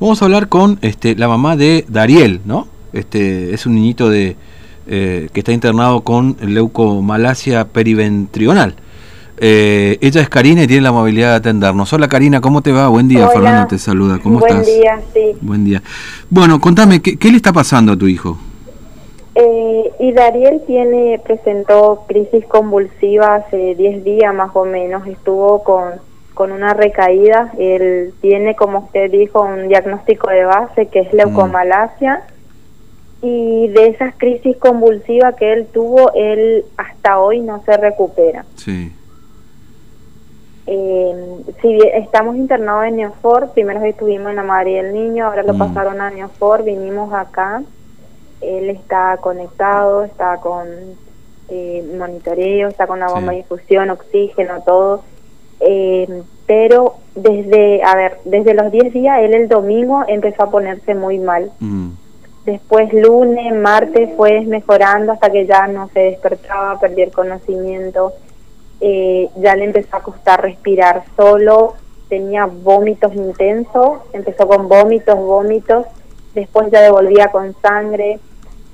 Vamos a hablar con este, la mamá de Dariel, ¿no? Este, es un niñito de, eh, que está internado con leucomalacia periventrional. Eh, ella es Karina y tiene la amabilidad de atendernos. Hola Karina, ¿cómo te va? Buen día, Fernando te saluda. ¿Cómo estás? Buen día, sí. Buen día. Bueno, contame, ¿qué, le está pasando a tu hijo? Eh, y Dariel tiene, presentó crisis convulsiva hace 10 días más o menos, estuvo con, con una recaída, él tiene, como usted dijo, un diagnóstico de base que es mm. leucomalacia y de esas crisis convulsivas que él tuvo, él hasta hoy no se recupera. Sí. Eh, si estamos internados en Neofor, primero estuvimos en la madre del niño, ahora lo mm. pasaron a Neofor, vinimos acá, él está conectado, está con eh, monitoreo, está con la bomba de difusión, oxígeno, todo, eh, pero desde, a ver, desde los 10 días, él el domingo empezó a ponerse muy mal. Mm. Después lunes, martes fue mejorando hasta que ya no se despertaba, perdió el conocimiento, eh, ya le empezó a costar respirar solo, tenía vómitos intensos, empezó con vómitos, vómitos, después ya devolvía con sangre.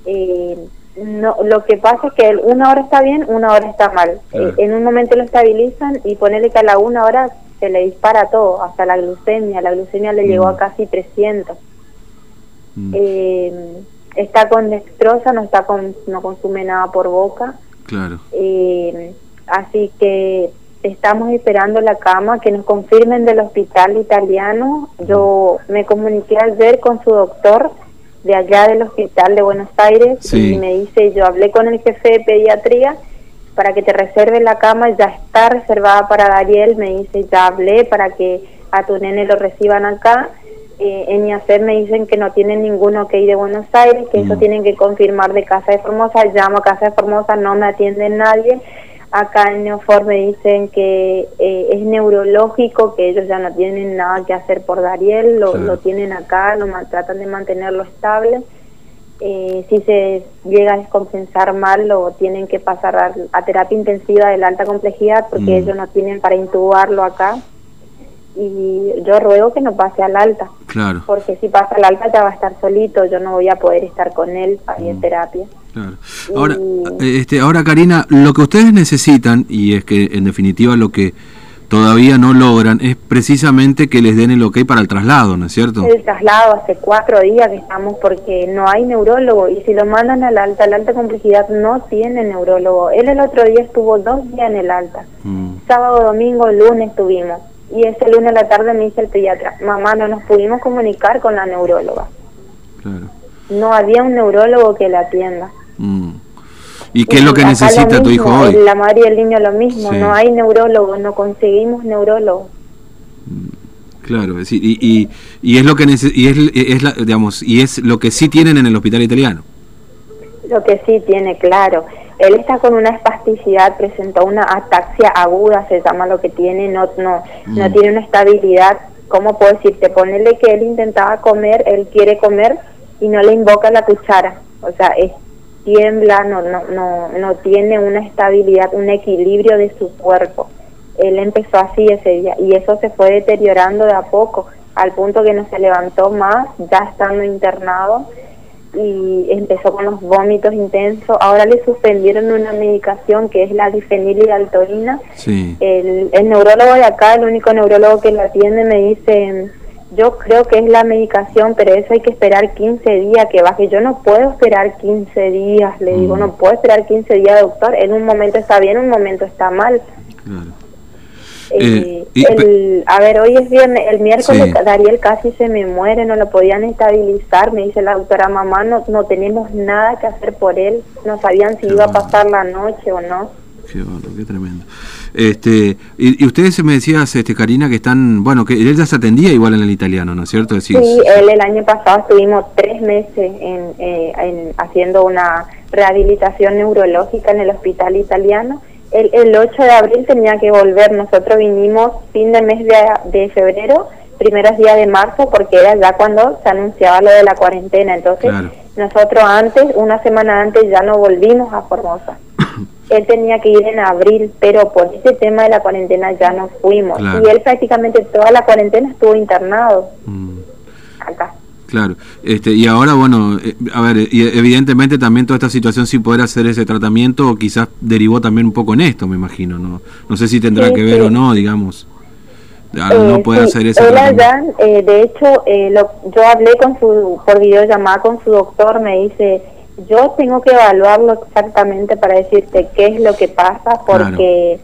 Eh, no, lo que pasa es que una hora está bien, una hora está mal. Eh, en un momento lo estabilizan y ponerle que a la una hora se le dispara todo, hasta la glucemia. La glucemia le llegó a mm. casi 300. Mm. Eh, está con dextrosa, no está con, no consume nada por boca. Claro. Eh, así que estamos esperando la cama que nos confirmen del hospital italiano. Yo me comuniqué ayer con su doctor de allá del hospital de Buenos Aires y me dice, yo hablé con el jefe de pediatría para que te reserve la cama, ya está reservada para Dariel, me dice, ya hablé para que a tu nene lo reciban acá eh, en IACER me dicen que no tienen ningún ok de Buenos Aires, que eso mm. tienen que confirmar de Casa de Formosa. Llamo a Casa de Formosa, no me atiende nadie. Acá en Neofor me dicen que eh, es neurológico, que ellos ya no tienen nada que hacer por Dariel, lo, lo tienen acá, lo tratan de mantenerlo estable. Eh, si se llega a descompensar mal, lo tienen que pasar a, terapia intensiva de la alta complejidad porque mm. ellos no tienen para intubarlo acá y yo ruego que no pase al alta. Claro. Porque si pasa al alta ya va a estar solito, yo no voy a poder estar con él ahí en mm. terapia. Claro. Ahora, eh, este, ahora Karina, lo que ustedes necesitan, y es que en definitiva lo que todavía no logran, es precisamente que les den el ok para el traslado, ¿no es cierto? El traslado hace cuatro días que estamos porque no hay neurólogo y si lo mandan al alta, la alta complejidad no tiene neurólogo. Él el otro día estuvo dos días en el alta. Mm. Sábado, domingo, lunes estuvimos y ese lunes a la tarde me dice el pediatra, mamá, no nos pudimos comunicar con la neuróloga. Claro. No había un neurólogo que la atienda. Mm. ¿Y qué es lo que necesita tu hijo hoy? La madre y el niño lo mismo, no hay neurólogo, no conseguimos neurólogo. Mm. Claro, y, y, y es lo que y es, es digamos y es lo que sí tienen en el hospital italiano. Lo que sí tiene, claro. Él está con una espasticidad, presentó una ataxia aguda, se llama lo que tiene, no no no mm. tiene una estabilidad. ¿Cómo puedo decirte? Ponele que él intentaba comer, él quiere comer y no le invoca la cuchara. O sea, es tiembla, no, no, no, no tiene una estabilidad, un equilibrio de su cuerpo. Él empezó así ese día y eso se fue deteriorando de a poco, al punto que no se levantó más, ya estando internado y empezó con los vómitos intensos. Ahora le suspendieron una medicación que es la difenilidaltorina. Sí. El, el neurólogo de acá, el único neurólogo que lo atiende, me dice, yo creo que es la medicación, pero eso hay que esperar 15 días que baje. Yo no puedo esperar 15 días, le digo, mm. no puedo esperar 15 días, doctor. En un momento está bien, en un momento está mal. Claro. Eh, el, a ver, hoy es viernes, el miércoles Dariel casi se me muere, no lo podían estabilizar, me dice la doctora, mamá, no, no tenemos nada que hacer por él, no sabían si iba a pasar la noche o no. Qué qué tremendo. Este, y, ustedes me decías, este, Karina, que están, bueno, que él ya se atendía igual en el italiano, ¿no es cierto? sí, él el año pasado estuvimos tres meses en, eh, en, haciendo una rehabilitación neurológica en el hospital italiano el, el 8 de abril tenía que volver. Nosotros vinimos fin de mes de, febrero, primeros días de marzo, porque era ya cuando se anunciaba lo de la cuarentena. Entonces, nosotros antes, una semana antes, ya no volvimos a Formosa. Él tenía que ir en abril, pero por ese tema de la cuarentena ya no fuimos. Y él prácticamente toda la cuarentena estuvo internado. Mm. acá. Claro, este, y ahora, bueno, eh, a ver, y evidentemente también toda esta situación sin poder hacer ese tratamiento quizás derivó también un poco en esto, me imagino, ¿no? No sé si tendrá que ver o no, digamos, no puede hacer ese tratamiento. Eh, de hecho, eh, lo, yo hablé con su, por videollamada con su doctor, me dice, yo tengo que evaluarlo exactamente para decirte qué es lo que pasa, porque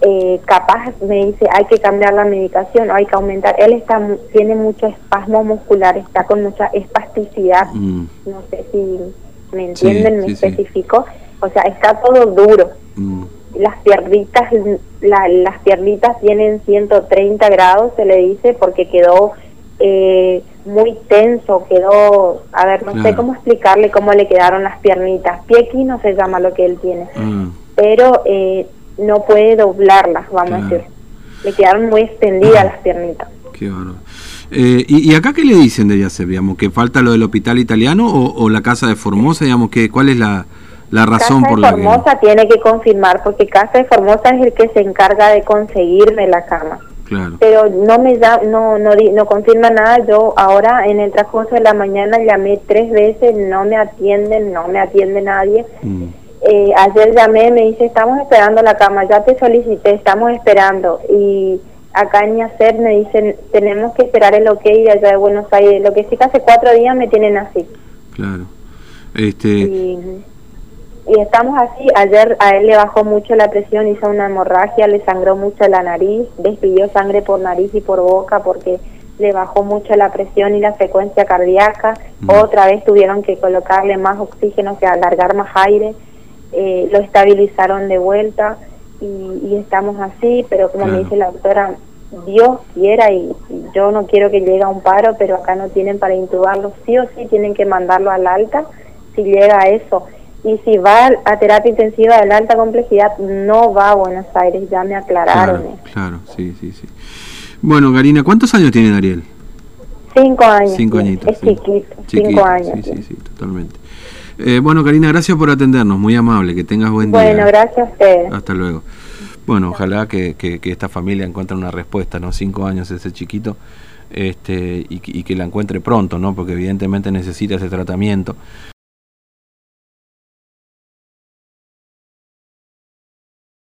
eh, capaz me dice hay que cambiar la medicación o hay que aumentar. Él está tiene mucho espasmo muscular, está con mucha espasticidad. Mm. No sé si me entienden, me especifico. O sea, está todo duro. Mm. Las piernitas, las piernitas tienen 130 grados, se le dice, porque quedó eh, muy tenso, quedó, a ver, no sé cómo explicarle cómo le quedaron las piernitas. no se llama lo que él tiene. Mm. Pero eh, no puede doblarlas, vamos a decir. Le quedaron muy extendidas las piernitas. Qué bueno. Eh, y, acá qué le dicen de Yacef, digamos? ¿Que falta lo del hospital italiano o, la casa de Formosa, digamos? que ¿Cuál es la, la razón por la que...? Formosa tiene que confirmar, porque Casa de Formosa es el que se encarga de conseguirme la cama. Claro. Pero no me da, no, no, no confirma nada. Yo ahora en el transcurso de la mañana llamé tres veces, no me atienden, no me atiende nadie. Mm. Eh, ayer llamé, me dice, estamos esperando la cama, ya te solicité, estamos esperando. Y acá en hacer me dicen, tenemos que esperar el ok de allá de Buenos Aires. Lo que sí que hace cuatro días me tienen así. Claro. Este... Y, estamos así, ayer a él le bajó mucho la presión, hizo una hemorragia, le sangró mucho la nariz, despidió sangre por nariz y por boca porque le bajó mucho la presión y la frecuencia cardíaca. Mm. Otra vez tuvieron que colocarle más oxígeno, sea, alargar más aire eh, lo estabilizaron de vuelta y, estamos así, pero como me dice la doctora, Dios quiera y, yo no quiero que llegue a un paro, pero acá no tienen para intubarlo, sí o sí tienen que mandarlo al alta si llega a eso. Y si va a terapia intensiva de la alta complejidad, no va a Buenos Aires, ya me aclararon. Claro, sí, sí, sí. Bueno, Karina, ¿cuántos años tiene Dariel? Cinco años. Cinco añitos. Es chiquito, cinco años. Sí, sí, sí, totalmente. Eh, bueno, Karina, gracias por atendernos, muy amable, que tengas buen día. Bueno, gracias a ustedes. Hasta luego. Bueno, ojalá que, esta familia encuentre una respuesta, ¿no? Cinco años ese chiquito, este, y, y que la encuentre pronto, ¿no? Porque evidentemente necesita ese tratamiento.